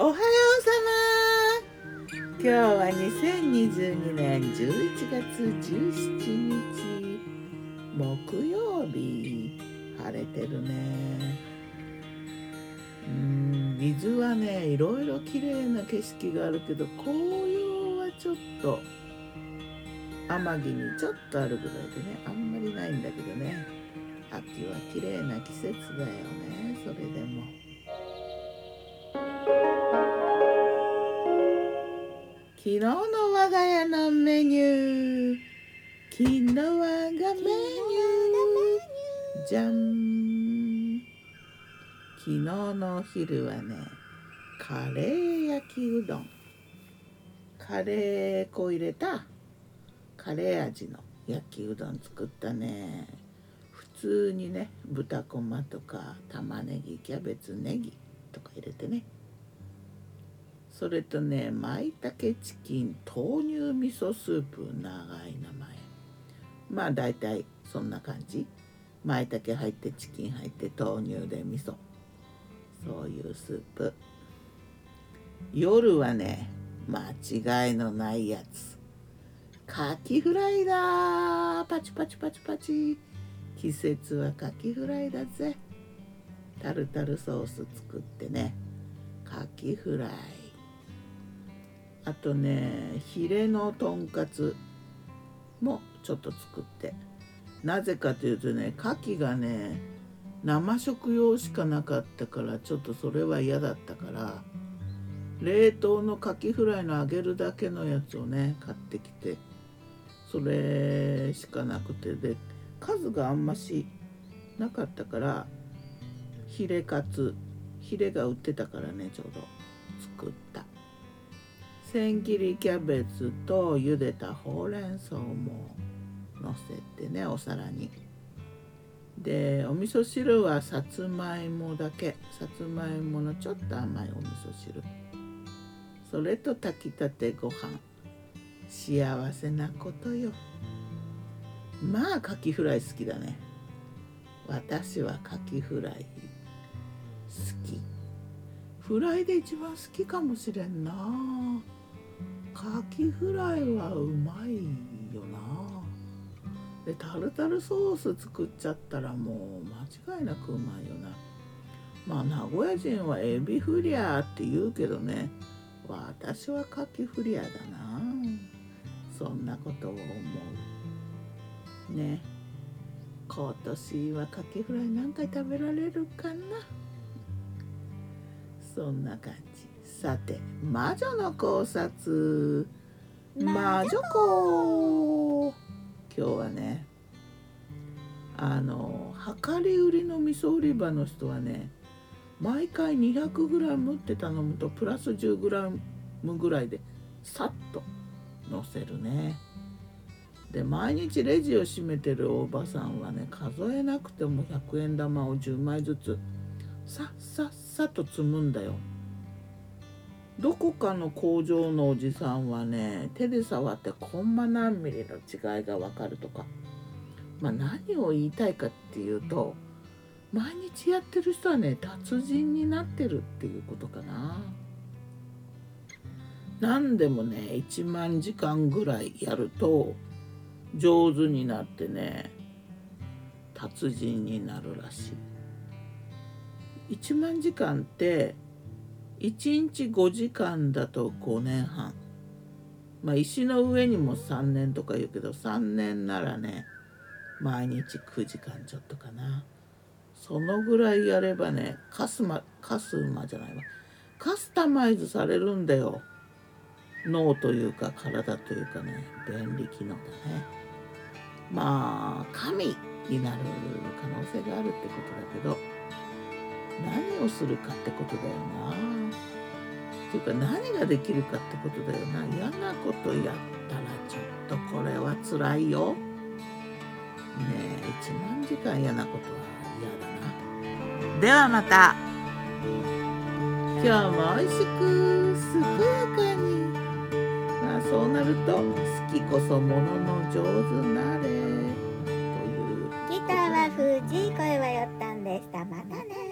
おはようさま。今日は2022年11月17日木曜日。晴れてるね。うん水はねいろいろ綺麗な景色があるけど紅葉はちょっと天城にちょっとあるぐらいでねあんまりないんだけどね。秋は綺麗な季節だよねそれでも。昨日の我が家のメニュー。昨日我がメニュー。じゃん。昨日のお昼はねカレー焼きうどん。カレー粉入れたカレー味の焼きうどん作ったね。普通にね豚こまとか玉ねぎキャベツネギとか入れてね。それとね舞茸チキン豆乳味噌スープ長い名前。まあ大体そんな感じ。舞茸入ってチキン入って豆乳で味噌。そういうスープ。夜はね間違いのないやつ。カキフライだパチパチパチパチ。季節はカキフライだぜ。タルタルソース作ってね。カキフライ。あとねヒレのとんかつもちょっと作って。なぜかというとね牡蠣がね生食用しかなかったからちょっとそれは嫌だったから冷凍のカキフライの揚げるだけのやつをね買ってきてそれしかなくて。で数があんましなかったからヒレカツヒレが売ってたからねちょうど作った。千切りキャベツと茹でたほうれん草ものせてねお皿に。でお味噌汁はさつまいもだけ。さつまいものちょっと甘いお味噌汁。それと炊きたてご飯。幸せなことよ。まあカキフライ好きだね。私はカキフライ好き。フライで一番好きかもしれんな。カキフライはうまいよな。でタルタルソース作っちゃったらもう間違いなくうまいよな。まあ名古屋人はエビフリアって言うけどね。私はカキフリアだな。そんなことを思う。ね。今年はカキフライ何回食べられるかな。そんな感じ。さて魔女の考察。魔女子今日はねあの量り売りの味噌売り場の人はね毎回 200g って頼むとプラス 10g ぐらいでさっとのせるね。で毎日レジを閉めてるおばさんはね数えなくても100円玉を10枚ずつさっさっさと積むんだよどこかの工場のおじさんはね手で触ってコンマ何ミリの違いがわかるとかまあ何を言いたいかっていうと毎日やってる人はね達人になってるっていうことかな。何でもね1万時間ぐらいやると上手になってね達人になるらしい。1万時間って1日5時間だと5年半。まあ石の上にも3年とか言うけど3年ならね毎日9時間ちょっとかな。そのぐらいやればねカスマカスマじゃないわ。カスタマイズされるんだよ。脳というか体というかね便利機能だね。まあ神になる可能性があるってことだけど何をするかってことだよな。っていうか何ができるかってことだよな。嫌なことやったらちょっとこれは辛いよ。ねえ1万時間嫌なことは嫌だな。ではまた。今日も美味しく健やかに。まあそうなると好きこそものの上手なれ。というギターは藤井声はよったんでした。またね。